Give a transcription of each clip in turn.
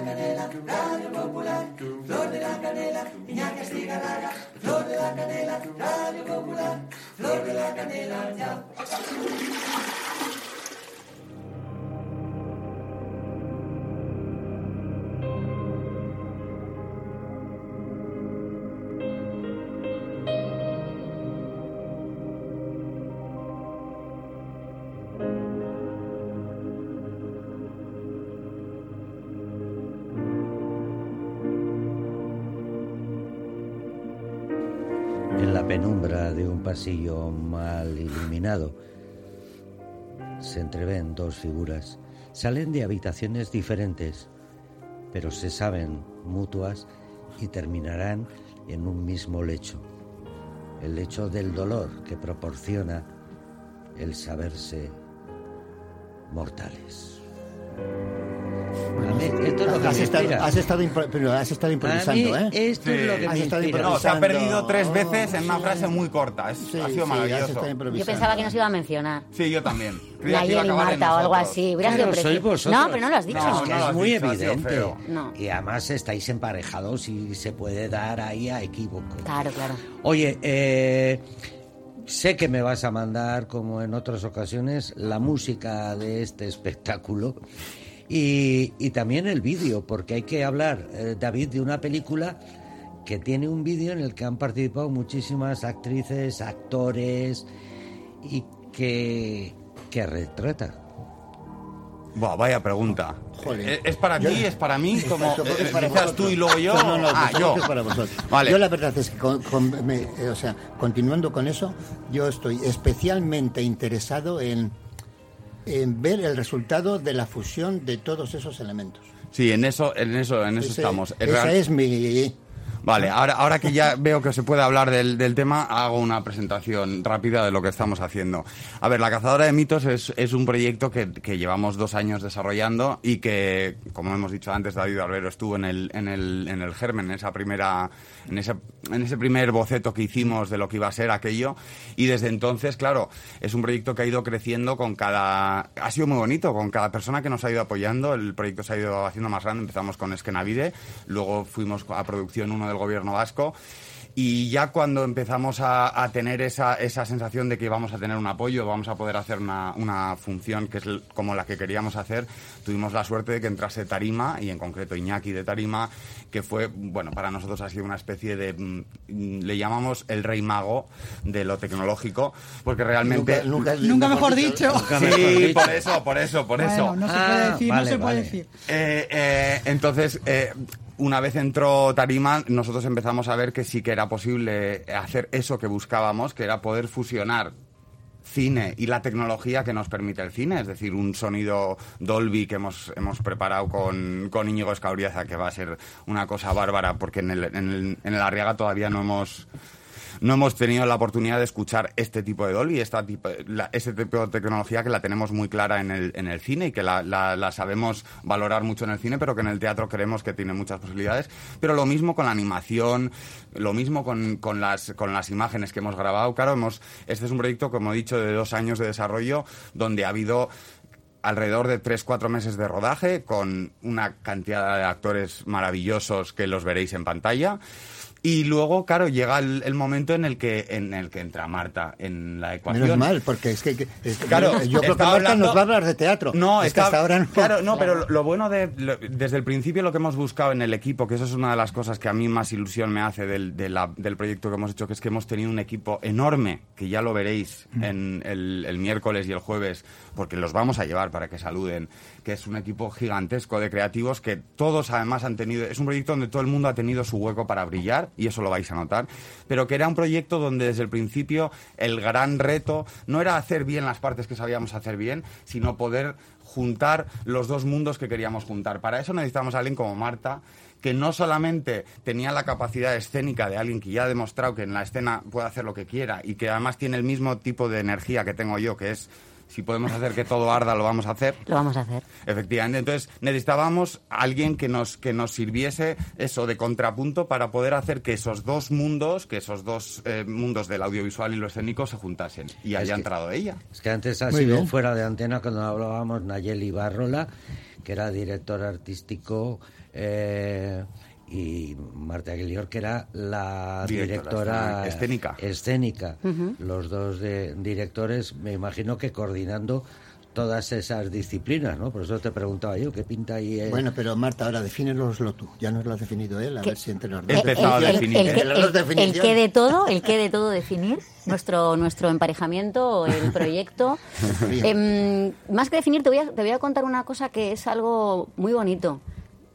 la canela, Radio Popular, Flor de la canela, Iñaki Astigarraga, Flor de la canela, Radio Popular, Flor de la canela, ya. Penumbra de un pasillo mal iluminado se entreven dos figuras. Salen de habitaciones diferentes, pero se saben mutuas y terminarán en un mismo lecho. El lecho del dolor que proporciona el saberse mortales. A mí esto es lo que has, me estado, inspira. has, estado impro- pero has estado improvisando, ¿eh? esto es lo que Has me estado inspira. No, se ha improvisando. perdido tres veces en una frase muy corta. Es- Sí, ha sido sí, maravilloso. Yo improvisando. pensaba que nos iba a mencionar. Sí, yo también. Creía que iba a Nayeli acabar en Marta o algo así. Hubiera sido. No, pero no lo has dicho. No, Es que no es muy dicho, evidente. No. Y además estáis emparejados y se puede dar ahí a equívoco. Claro, claro. Oye, eh, sé que me vas a mandar, como en otras ocasiones, la música de este espectáculo y, y también el vídeo, porque hay que hablar, eh, David, de una película que tiene un vídeo en el que han participado muchísimas actrices, actores y que, que retrata. Buah, vaya pregunta. Jolín. ¿Es- ¿Es para ti? ¿Es para mí? Como es eh, para vosotros. tú y luego yo. No, no, no, ah, yo. es para vosotros. Vale. Yo la verdad es que, con- con- me- eh, o sea, continuando con eso, yo estoy especialmente interesado en, en ver el resultado de la fusión de todos esos elementos. Sí, en eso, en eso, en eso Ese- estamos. Es Esa real- es mi... Vale, ahora, ahora que ya veo que se puede hablar del, del tema, hago una presentación rápida de lo que estamos haciendo. A ver, La Cazadora de Mitos es, es un proyecto que, que llevamos dos años desarrollando y que, como hemos dicho antes, David Barbero estuvo en el, en el, en el germen, en esa primera, en ese, en ese primer boceto que hicimos de lo que iba a ser aquello. Y desde entonces, claro, es un proyecto que ha ido creciendo con cada, ha sido muy bonito, con cada persona que nos ha ido apoyando. El proyecto se ha ido haciendo más grande. Empezamos con Esquenavide, luego fuimos a producción uno del gobierno vasco. Y ya cuando empezamos a, a tener esa, esa sensación de que vamos a tener un apoyo, vamos a poder hacer una, una función que es como la que queríamos hacer, tuvimos la suerte de que entrase Tarima, y en concreto Iñaki de Tarima, que fue, bueno, para nosotros ha sido una especie de, mm, le llamamos el rey mago de lo tecnológico, porque realmente... Nunca, Nunca mejor dicho. Sí, por eso, por eso, por eso. Bueno, no se Ah, puede decir, vale, no se puede vale. decir. Eh, eh, entonces, eh, una vez entró Tarima, nosotros empezamos a ver que sí que era posible hacer eso que buscábamos, que era poder fusionar cine y la tecnología que nos permite el cine, es decir, un sonido Dolby que hemos, hemos preparado con, con Íñigo Escauriaza, que va a ser una cosa bárbara, porque en el, en el, en el Arriaga todavía no hemos no hemos tenido la oportunidad de escuchar este tipo de Dolby, esta tipo, este tipo de tecnología que la tenemos muy clara en el, en el cine y que la, la- la sabemos valorar mucho en el cine, pero que en el teatro creemos que tiene muchas posibilidades. Pero lo mismo con la animación, lo mismo con, con las, con las imágenes que hemos grabado. Claro, hemos, este es un proyecto, como he dicho, de dos años de desarrollo, donde ha habido alrededor de 3-4 meses de rodaje con una cantidad de actores maravillosos que los veréis en pantalla. Y luego, claro, llega el, el momento en el que en el que entra Marta en la ecuación. Menos mal, porque es que, que- es que- Claro, yo creo que Marta hablando- nos va a hablar de teatro. No, es que está- hasta ahora no. Claro, no, pero lo, lo bueno de. lo- desde el principio lo que hemos buscado en el equipo, que eso es una de las cosas que a mí más ilusión me hace del, de la- del proyecto que hemos hecho, que es que hemos tenido un equipo enorme, que ya lo veréis Mm. en el, el miércoles y el jueves, porque los vamos a llevar para que saluden, que es un equipo gigantesco de creativos que todos además han tenido. Es un proyecto donde todo el mundo ha tenido su hueco para brillar, y eso lo vais a notar, pero que era un proyecto donde desde el principio el gran reto no era hacer bien las partes que sabíamos hacer bien, sino poder juntar los dos mundos que queríamos juntar. Para eso necesitamos a alguien como Marta, que no solamente tenía la capacidad escénica de alguien que ya ha demostrado que en la escena puede hacer lo que quiera y que además tiene el mismo tipo de energía que tengo yo, que es si podemos hacer que todo arda, lo vamos a hacer. Lo vamos a hacer. Efectivamente, entonces necesitábamos a alguien que nos, que nos sirviese eso de contrapunto para poder hacer que esos dos mundos, que esos dos eh, mundos del audiovisual y lo escénico se juntasen. Y haya que- entrado ella. Es que antes ha Muy sido bien. fuera de antena cuando hablábamos Nayeli Barrola, que era director artístico, eh, y Marta Aguilior, que era la Directora directora escénica. escénica. Los dos de- directores, me imagino que coordinando todas esas disciplinas, ¿no? Por eso te preguntaba yo, ¿qué pinta ahí? eh? Bueno, pero Marta, ahora defínenoslo tú. Ya nos lo has definido él, a ¿Qué? ver si entre los dos. El- empezado a definir. el que de todo, el que de todo definir, nuestro, nuestro emparejamiento, el proyecto. Em, más que definir, te voy, a, te voy a contar una cosa que es algo muy bonito,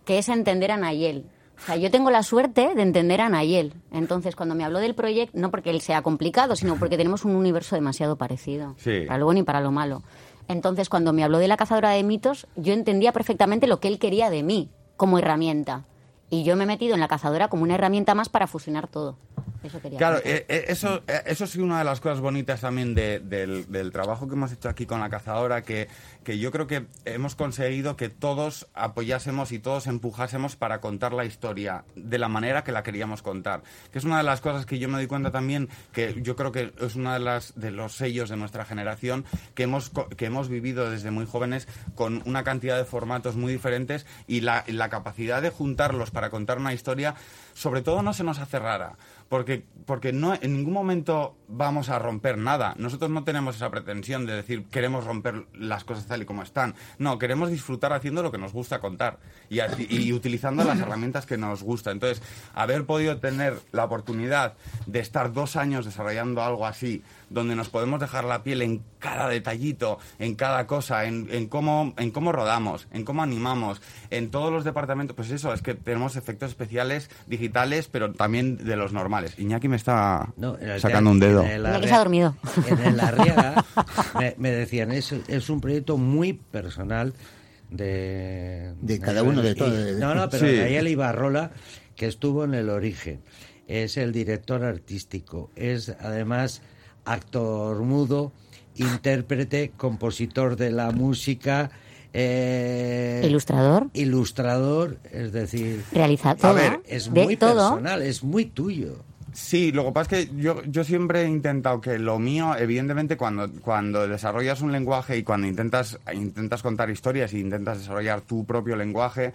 que es entender a Nayel. O sea, yo tengo la suerte de entender a Nayel. Entonces, cuando me habló del proyecto, no porque él sea complicado, sino porque tenemos un universo demasiado parecido. Sí. Para lo bueno y para lo malo. Entonces, cuando me habló de la cazadora de mitos, yo entendía perfectamente lo que él quería de mí como herramienta. Y yo me he metido en la cazadora como una herramienta más para fusionar todo. Eso quería Claro, eh, eh, eso, eh, eso sí una de las cosas bonitas también de- del, del trabajo que hemos hecho aquí con la cazadora, que, que yo creo que hemos conseguido que todos apoyásemos y todos empujásemos para contar la historia de la manera que la queríamos contar. Que es una de las cosas que yo me doy cuenta también, que yo creo que es uno de, las, de los sellos de nuestra generación, que hemos, que hemos vivido desde muy jóvenes con una cantidad de formatos muy diferentes y la, la capacidad de juntarlos para contar una historia, sobre todo no se nos hace rara. Porque, porque no, en ningún momento vamos a romper nada. Nosotros no tenemos esa pretensión de decir queremos romper las cosas tal y como están. No, queremos disfrutar haciendo lo que nos gusta contar y, y utilizando las herramientas que nos gusta. Entonces, haber podido tener la oportunidad de estar dos años desarrollando algo así, donde nos podemos dejar la piel en cada detallito, en cada cosa, en, en cómo, en cómo rodamos, en cómo animamos, en todos los departamentos. Pues eso, es que tenemos efectos especiales digitales, pero también de los normales. Iñaki me está No, sacando un dedo. Arria- se ha dormido. En el Arriaga me, me decían, es, es un proyecto muy personal de... De cada uno de todos, No, no, pero Sí. Ibarrola, que estuvo en el origen, es el director artístico, es además actor mudo, intérprete, compositor de la música... eh, Ilustrador, ilustrador, es decir, realizador, A ver, es de muy todo. personal, es muy tuyo. Sí, lo que pasa es que yo, yo siempre he intentado que lo mío, evidentemente, cuando, cuando desarrollas un lenguaje y cuando intentas, intentas contar historias y intentas desarrollar tu propio lenguaje,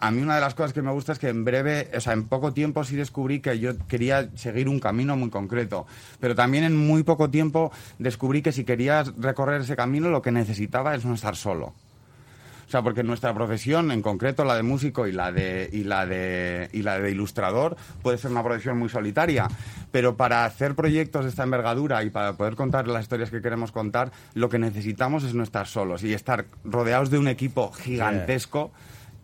a mí una de las cosas que me gusta es que en breve, o sea, en poco tiempo sí descubrí que yo quería seguir un camino muy concreto, pero también en muy poco tiempo descubrí que si querías recorrer ese camino lo que necesitaba es no estar solo. O sea, porque nuestra profesión, en concreto la de músico y la de, y la de, y la de ilustrador, puede ser una profesión muy solitaria. Pero para hacer proyectos de esta envergadura y para poder contar las historias que queremos contar, lo que necesitamos es no estar solos y estar rodeados de un equipo gigantesco.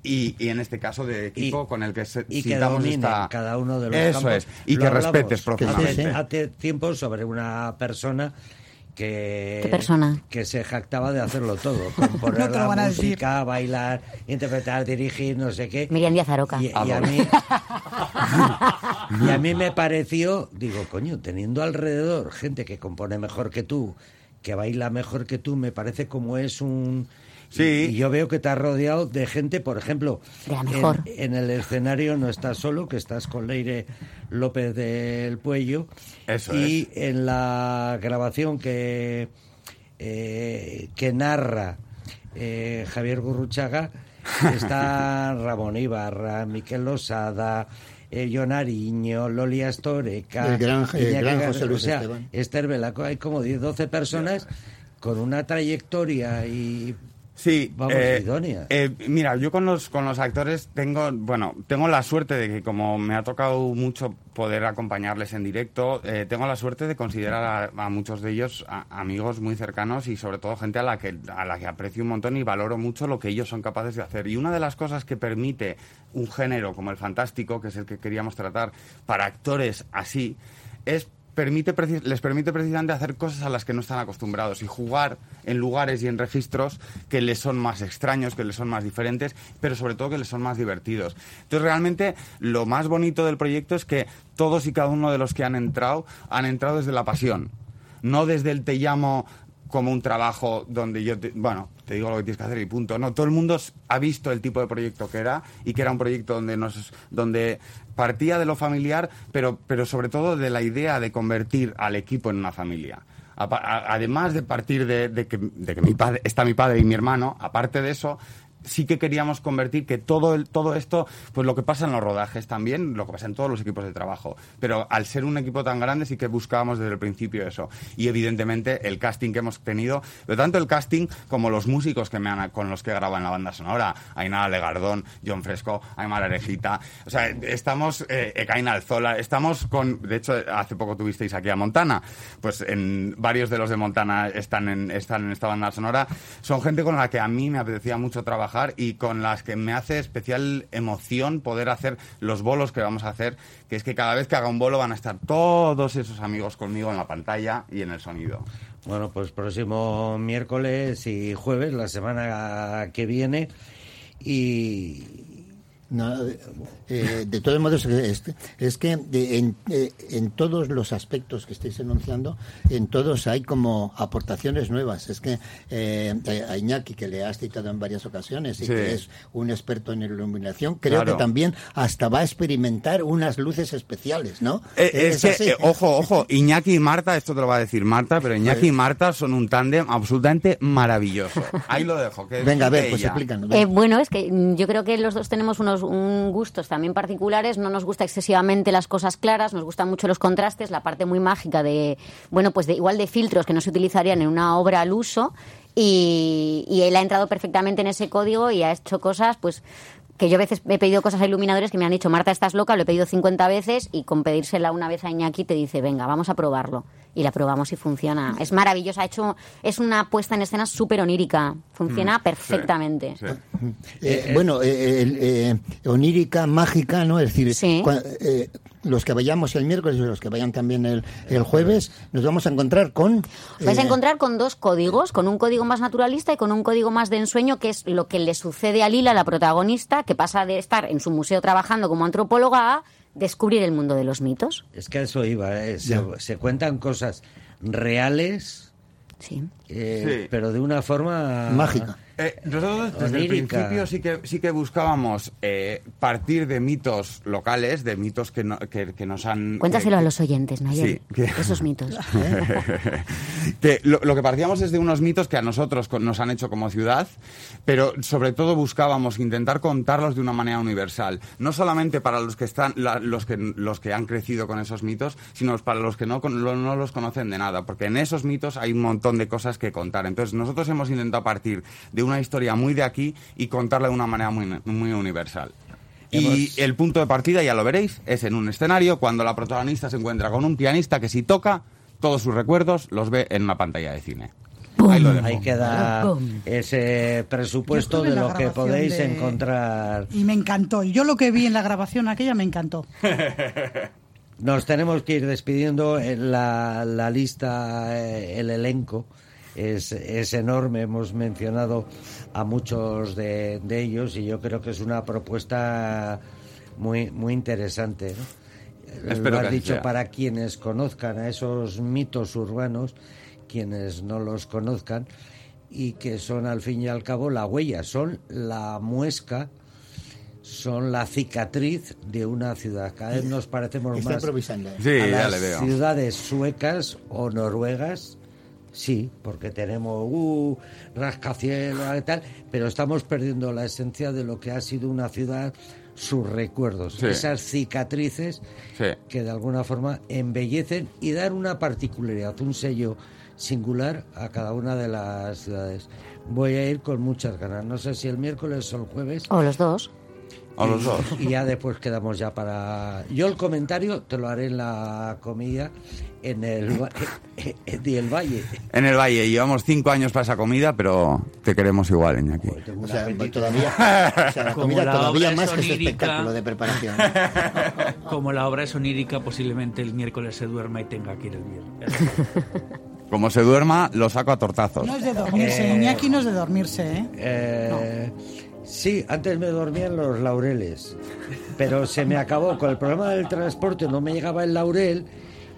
Y, y en este caso de equipo Y- con el que se, y que esta- cada uno de los Eso campos. es, y Lo que hablamos respetes profundamente. Hace, hace tiempo sobre una persona que ¿Qué persona? que se jactaba de hacerlo todo, componer No la decir. música, bailar, interpretar, dirigir, no sé qué. Miriam Díaz Aroca. Y, y a mí y a mí me pareció, digo, coño, teniendo alrededor gente que compone mejor que tú, que baila mejor que tú, me parece como es un Sí. Y, y yo veo que te has rodeado de gente, por ejemplo, De la en- mejor. En, el escenario no estás solo, que estás con Leire López del Puello. Eso y en la grabación que, eh, que narra eh, Javier Gurruchaga está Ramón Ibarra, Miquel Losada, eh, John Ariño, Loli Astoreca, El gran- el Iñaki gran Gar- José Luis o sea, Esteban. Esther Belaco, hay como 10, 12 personas con una trayectoria y Sí, Vamos, eh, idónea. eh, mira, yo con los, con los actores tengo, bueno, tengo la suerte de que como me ha tocado mucho poder acompañarles en directo, eh, tengo la suerte de considerar a, a muchos de ellos a- amigos muy cercanos y sobre todo gente a la que a la que aprecio un montón y valoro mucho lo que ellos son capaces de hacer. Y una de las cosas que permite un género como el fantástico, que es el que queríamos tratar, para actores así, es permite les permite precisamente hacer cosas a las que no están acostumbrados y jugar en lugares y en registros que les son más extraños, que les son más diferentes, pero sobre todo que les son más divertidos. Entonces, realmente, lo más bonito del proyecto es que todos y cada uno de los que han entrado han entrado desde la pasión, no desde el te llamo como un trabajo donde yo, bueno, te digo lo que tienes que hacer y punto. No, todo el mundo ha visto el tipo de proyecto que era y que era un proyecto donde nos, donde partía de lo familiar, pero, pero sobre todo de la idea de convertir al equipo en una familia. Además de partir de, de que, de que mi padre, está mi padre y mi hermano, aparte de eso, sí que queríamos convertir que todo, el, todo esto, pues lo que pasa en los rodajes también, lo que pasa en todos los equipos de trabajo. Pero al ser un equipo tan grande sí que buscábamos desde el principio eso. Y evidentemente el casting que hemos tenido, pero tanto el casting como los músicos que me han, con los que graban la banda sonora, Ainara Legardón, John Fresco, Aymar Arejita, o sea, estamos, eh, Ekaina Alzola, estamos con, de hecho, hace poco tuvisteis aquí a Montana, pues en varios de los de Montana están en, están en esta banda sonora, son gente con la que a mí me apetecía mucho trabajar y con las que me hace especial emoción poder hacer los bolos que vamos a hacer, que es que cada vez que haga un bolo van a estar todos esos amigos conmigo en la pantalla y en el sonido. Bueno, pues próximo miércoles y jueves, la semana que viene. Y, no, eh, de todos modos, es, es que en, eh, en, todos los aspectos que estáis enunciando, en todos hay como aportaciones nuevas. Es que eh, a Iñaki, que le has citado en varias ocasiones y Sí. que es un experto en iluminación, creo Claro. que también hasta va a experimentar unas luces especiales, ¿no? Eh, es que, así. eh, ojo, ojo, Iñaki y Marta, esto te lo va a decir Marta, pero Iñaki y Marta son un tándem absolutamente maravilloso. Ahí lo dejo. Que Venga, a ver, pues explícanos. Eh, bueno, es que mm, yo creo que los dos tenemos unos un gustos también particulares. No nos gusta excesivamente las cosas claras, nos gustan mucho los contrastes, la parte muy mágica de, bueno, pues de, igual de filtros que no se utilizarían en una obra al uso. Y, él ha entrado perfectamente en ese código y ha hecho cosas, pues que yo a veces he pedido cosas a iluminadores que me han dicho, Marta, estás loca, lo he pedido 50 veces y con pedírsela una vez a Iñaki te dice, venga, vamos a probarlo. Y la probamos y funciona. Es maravilloso, ha hecho, es una puesta en escena súper onírica, funciona perfectamente. Sí. Eh, bueno, eh, eh, onírica, mágica, ¿no? Es decir, Sí. Eh, los que vayamos el miércoles y los que vayan también el, el jueves, nos vamos a encontrar con... Vais a eh, encontrar con dos códigos, con un código más naturalista y con un código más de ensueño, que es lo que le sucede a Lila, la protagonista, que pasa de estar en su museo trabajando como antropóloga a descubrir el mundo de los mitos. es que a eso iba. ¿eh? Se, se cuentan cosas reales, Sí. Eh, Sí. pero de una forma Mágica. Eh, nosotros desde el principio sí que, sí que buscábamos eh, partir de mitos locales, de mitos que, no- que, que nos han... Cuéntaselo eh, a los oyentes, Nayel, Sí, que- esos mitos. que lo, lo que partíamos es de unos mitos que a nosotros nos han hecho como ciudad, pero sobre todo buscábamos intentar contarlos de una manera universal, no solamente para los que están, la- los que los que han crecido con esos mitos, sino para los que no, con- lo- no los conocen de nada, porque en esos mitos hay un montón de cosas que contar. Entonces nosotros hemos intentado partir de una historia muy de aquí y contarla de una manera muy, muy universal. Y Hemos- el punto de partida, ya lo veréis, es en un escenario cuando la protagonista se encuentra con un pianista que si toca, todos sus recuerdos los ve en una pantalla de cine. Ahí lo dejo. Ahí queda ese presupuesto de lo que podéis de- encontrar. Y me encantó. Yo lo que vi en la grabación aquella me encantó. Nos tenemos que ir despidiendo. En La, la lista, eh, el elenco es, es enorme. Hemos mencionado a muchos de, de ellos y yo creo que es una propuesta muy, muy interesante. ¿no? Espero Lo has dicho sea. para quienes conozcan a esos mitos urbanos, quienes no los conozcan y que son al fin y al cabo la huella, son la muesca son la cicatriz de una ciudad. Cada vez nos parecemos Está más improvisando. ¿eh? Sí, a ya las le veo. ciudades suecas o noruegas. Sí, porque tenemos uh, rascacielos y tal, pero estamos perdiendo la esencia de lo que ha sido una ciudad, sus recuerdos, Sí. esas cicatrices Sí. que de alguna forma embellecen y dar una particularidad, un sello singular a cada una de las ciudades. Voy a ir con muchas ganas. No sé si el miércoles o el jueves. O los dos. O los dos. Y ya después quedamos ya para... Yo el comentario te lo haré en la comida en el, de el Valle. En el Valle llevamos cinco años para esa comida, pero te queremos igual, Iñaki. Tengo O sea, apetito. todavía, o sea, la Como comida la todavía obra es más que ese onírica. espectáculo de preparación. Como la obra es onírica, posiblemente el miércoles se duerma y tenga que ir el viernes. Como se duerma, lo saco a tortazos. No es de dormirse, Eh, Iñaki no es de dormirse, ¿eh? Eh, Sí, antes me dormía en los laureles, pero se me acabó. Con el problema del transporte no me llegaba el laurel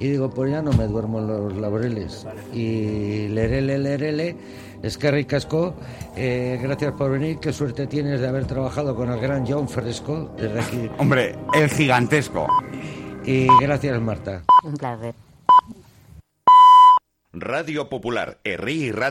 y digo, pues ya no me duermo en los laureles. Y lerele, lerele, es que ricasco, eh, gracias por venir, qué suerte tienes de haber trabajado con el gran John Fresco desde aquí. Hombre, el gigantesco. Y gracias Marta. Un placer. Radio Popular, Herri y Rati.